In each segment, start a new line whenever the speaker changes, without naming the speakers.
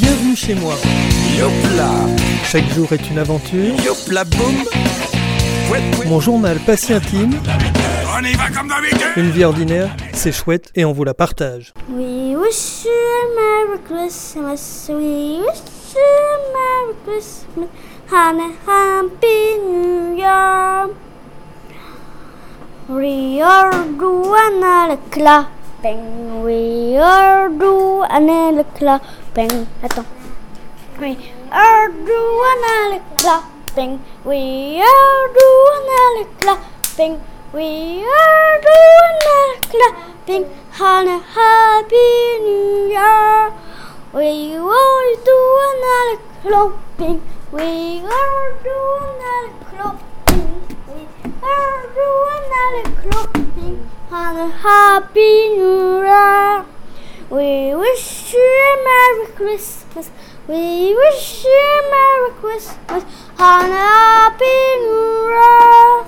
Bienvenue chez moi.
Yopla,
Chaque jour est une aventure.
yopla boum.
Mon journal pas si intime.
On y va comme d'habitude.
Une vie ordinaire, c'est chouette et on vous la partage.
We wish you a Merry Christmas. We wish you a Merry Christmas and a Happy New Year. We are doing a clapping. We are doing a clapping. Attends. We are doing a clapping. We are doing a clapping. We are doing a clapping. And a happy new year. We are doing a clapping. We are doing a clapping. We are doing a clapping. And a happy new year. We wish you a Merry Christmas. We wish you a Merry Christmas and a Happy New Year.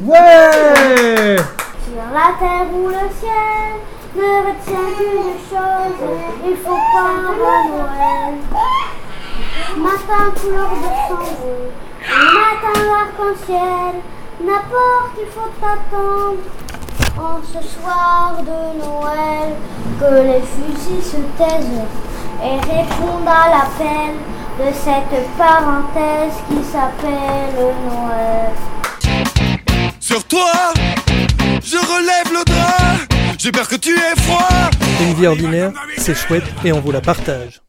Ouais
Sur la terre ou le ciel ne retient qu'une chose, il faut peindre Noël. Matin couleur de cendreau, matin arc-en-ciel, n'importe il faut attendre en ce soir de Noël que les fusils se taisent et répondent à l'appel de cette parenthèse qui s'appelle Noël.
Sur toi, je relève le drap. J'ai peur que tu aies froid.
Une vie ordinaire, c'est chouette et on vous la partage.